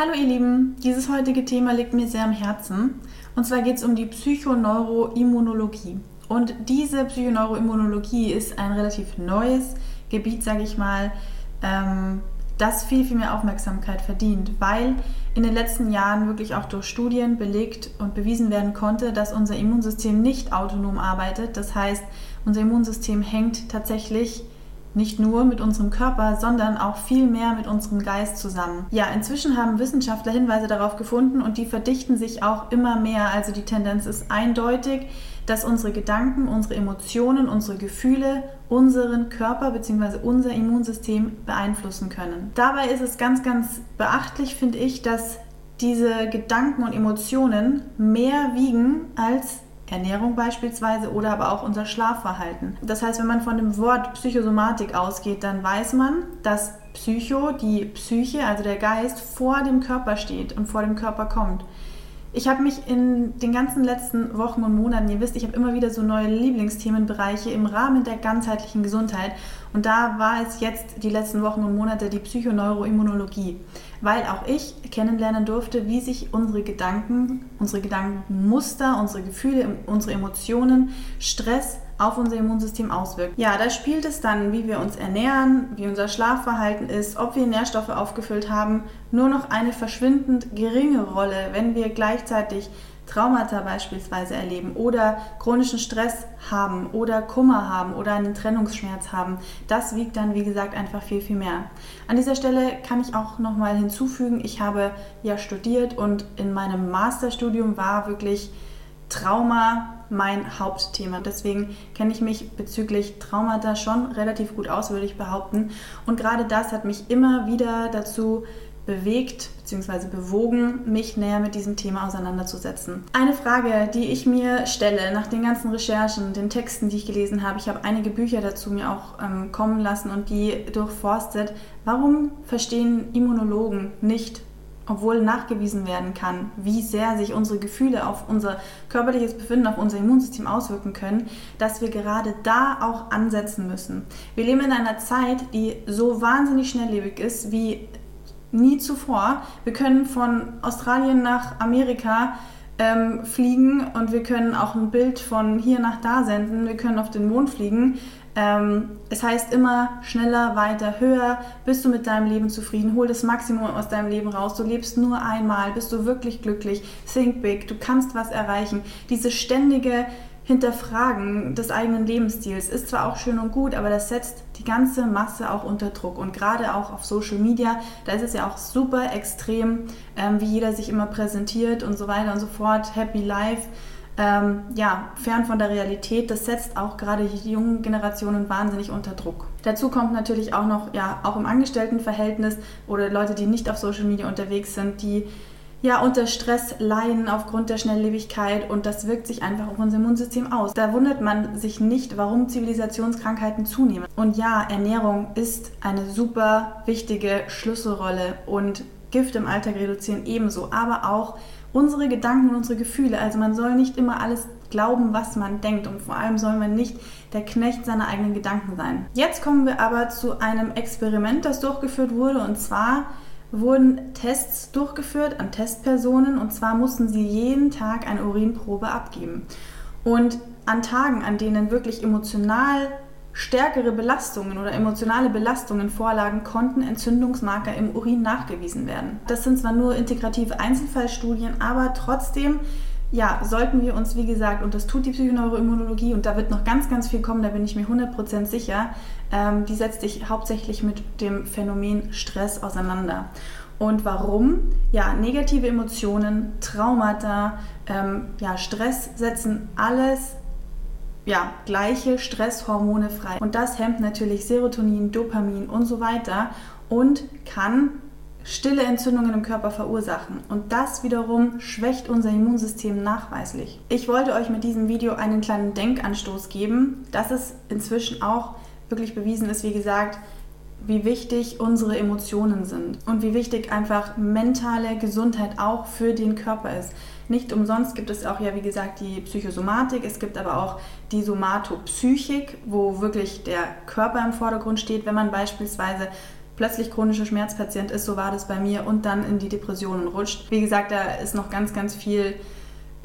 Hallo ihr Lieben, dieses heutige Thema liegt mir sehr am Herzen. Und zwar geht es um die Psychoneuroimmunologie. Und diese Psychoneuroimmunologie ist ein relativ neues Gebiet, sage ich mal, ähm, das viel, viel mehr Aufmerksamkeit verdient, weil in den letzten Jahren wirklich auch durch Studien belegt und bewiesen werden konnte, dass unser Immunsystem nicht autonom arbeitet. Das heißt, unser Immunsystem hängt tatsächlich nicht nur mit unserem Körper, sondern auch viel mehr mit unserem Geist zusammen. Ja, inzwischen haben Wissenschaftler Hinweise darauf gefunden und die verdichten sich auch immer mehr. Also die Tendenz ist eindeutig, dass unsere Gedanken, unsere Emotionen, unsere Gefühle unseren Körper bzw. unser Immunsystem beeinflussen können. Dabei ist es ganz, ganz beachtlich, finde ich, dass diese Gedanken und Emotionen mehr wiegen als Ernährung beispielsweise oder aber auch unser Schlafverhalten. Das heißt, wenn man von dem Wort Psychosomatik ausgeht, dann weiß man, dass Psycho, die Psyche, also der Geist, vor dem Körper steht und vor dem Körper kommt. Ich habe mich in den ganzen letzten Wochen und Monaten, ihr wisst, ich habe immer wieder so neue Lieblingsthemenbereiche im Rahmen der ganzheitlichen Gesundheit. Und da war es jetzt die letzten Wochen und Monate die Psychoneuroimmunologie, weil auch ich kennenlernen durfte, wie sich unsere Gedanken, unsere Gedankenmuster, unsere Gefühle, unsere Emotionen, Stress, auf unser Immunsystem auswirkt. Ja, da spielt es dann, wie wir uns ernähren, wie unser Schlafverhalten ist, ob wir Nährstoffe aufgefüllt haben, nur noch eine verschwindend geringe Rolle, wenn wir gleichzeitig Traumata beispielsweise erleben oder chronischen Stress haben oder Kummer haben oder einen Trennungsschmerz haben, das wiegt dann, wie gesagt, einfach viel, viel mehr. An dieser Stelle kann ich auch nochmal hinzufügen, ich habe ja studiert und in meinem Masterstudium war wirklich Trauma mein Hauptthema. Deswegen kenne ich mich bezüglich Traumata schon relativ gut aus, würde ich behaupten. Und gerade das hat mich immer wieder dazu bewegt bzw. bewogen, mich näher mit diesem Thema auseinanderzusetzen. Eine Frage, die ich mir stelle nach den ganzen Recherchen, den Texten, die ich gelesen habe, ich habe einige Bücher dazu mir auch ähm, kommen lassen und die durchforstet, warum verstehen Immunologen nicht, obwohl nachgewiesen werden kann, wie sehr sich unsere Gefühle auf unser körperliches Befinden, auf unser Immunsystem auswirken können, dass wir gerade da auch ansetzen müssen. Wir leben in einer Zeit, die so wahnsinnig schnelllebig ist wie nie zuvor. Wir können von Australien nach Amerika ähm, fliegen und wir können auch ein Bild von hier nach da senden. Wir können auf den Mond fliegen. Ähm, es heißt immer schneller, weiter, höher. Bist du mit deinem Leben zufrieden? Hol das Maximum aus deinem Leben raus. Du lebst nur einmal. Bist du wirklich glücklich? Think big. Du kannst was erreichen. Diese ständige Hinterfragen des eigenen Lebensstils ist zwar auch schön und gut, aber das setzt die ganze Masse auch unter Druck. Und gerade auch auf Social Media, da ist es ja auch super extrem, ähm, wie jeder sich immer präsentiert und so weiter und so fort. Happy Life ähm, ja, fern von der Realität. Das setzt auch gerade die jungen Generationen wahnsinnig unter Druck. Dazu kommt natürlich auch noch, ja, auch im Angestelltenverhältnis oder Leute, die nicht auf Social Media unterwegs sind, die ja, unter Stress leiden aufgrund der Schnelllebigkeit und das wirkt sich einfach auf unser Immunsystem aus. Da wundert man sich nicht, warum Zivilisationskrankheiten zunehmen. Und ja, Ernährung ist eine super wichtige Schlüsselrolle und Gift im Alltag reduzieren ebenso, aber auch unsere Gedanken und unsere Gefühle. Also man soll nicht immer alles glauben, was man denkt und vor allem soll man nicht der Knecht seiner eigenen Gedanken sein. Jetzt kommen wir aber zu einem Experiment, das durchgeführt wurde und zwar wurden Tests durchgeführt an Testpersonen und zwar mussten sie jeden Tag eine Urinprobe abgeben. Und an Tagen, an denen wirklich emotional stärkere Belastungen oder emotionale Belastungen vorlagen, konnten Entzündungsmarker im Urin nachgewiesen werden. Das sind zwar nur integrative Einzelfallstudien, aber trotzdem ja, sollten wir uns, wie gesagt, und das tut die Psychoneuroimmunologie und da wird noch ganz, ganz viel kommen, da bin ich mir 100% sicher, ähm, die setzt sich hauptsächlich mit dem Phänomen Stress auseinander. Und warum? Ja, negative Emotionen, Traumata, ähm, ja, Stress setzen alles ja, gleiche Stresshormone frei. Und das hemmt natürlich Serotonin, Dopamin und so weiter und kann stille Entzündungen im Körper verursachen. Und das wiederum schwächt unser Immunsystem nachweislich. Ich wollte euch mit diesem Video einen kleinen Denkanstoß geben, dass es inzwischen auch wirklich bewiesen ist, wie gesagt, wie wichtig unsere Emotionen sind und wie wichtig einfach mentale Gesundheit auch für den Körper ist. Nicht umsonst gibt es auch ja, wie gesagt, die Psychosomatik, es gibt aber auch die Somatopsychik, wo wirklich der Körper im Vordergrund steht, wenn man beispielsweise plötzlich chronischer Schmerzpatient ist, so war das bei mir, und dann in die Depressionen rutscht. Wie gesagt, da ist noch ganz, ganz viel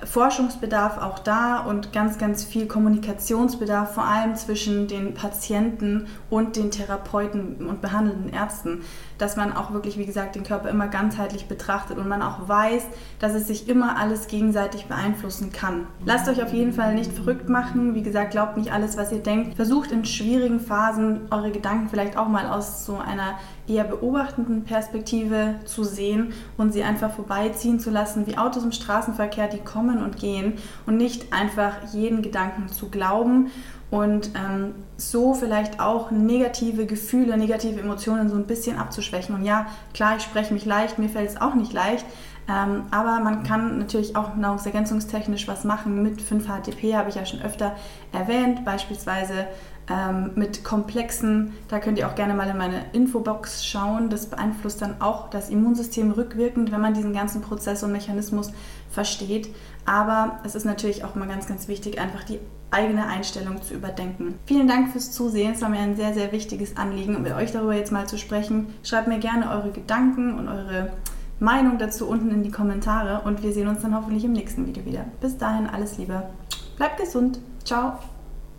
Forschungsbedarf auch da und ganz, ganz viel Kommunikationsbedarf, vor allem zwischen den Patienten und den Therapeuten und behandelnden Ärzten, dass man auch wirklich, wie gesagt, den Körper immer ganzheitlich betrachtet und man auch weiß, dass es sich immer alles gegenseitig beeinflussen kann. Lasst euch auf jeden Fall nicht verrückt machen. Wie gesagt, glaubt nicht alles, was ihr denkt. Versucht in schwierigen Phasen eure Gedanken vielleicht auch mal aus so einer eher beobachtenden Perspektive zu sehen und sie einfach vorbeiziehen zu lassen, wie Autos im Straßenverkehr, die kommen und gehen und nicht einfach jeden Gedanken zu glauben und ähm, so vielleicht auch negative Gefühle, negative Emotionen so ein bisschen abzuschwächen. Und ja, klar, ich spreche mich leicht, mir fällt es auch nicht leicht, ähm, aber man kann natürlich auch nahrungsergänzungstechnisch was machen. Mit 5-HTP habe ich ja schon öfter erwähnt, beispielsweise ähm, mit komplexen, da könnt ihr auch gerne mal in meine Infobox schauen. Das beeinflusst dann auch das Immunsystem rückwirkend, wenn man diesen ganzen Prozess und Mechanismus versteht. Aber es ist natürlich auch immer ganz, ganz wichtig, einfach die eigene Einstellung zu überdenken. Vielen Dank fürs Zusehen. Es war mir ein sehr, sehr wichtiges Anliegen, mit euch darüber jetzt mal zu sprechen. Schreibt mir gerne eure Gedanken und eure Meinung dazu unten in die Kommentare und wir sehen uns dann hoffentlich im nächsten Video wieder. Bis dahin alles Liebe. Bleibt gesund. Ciao.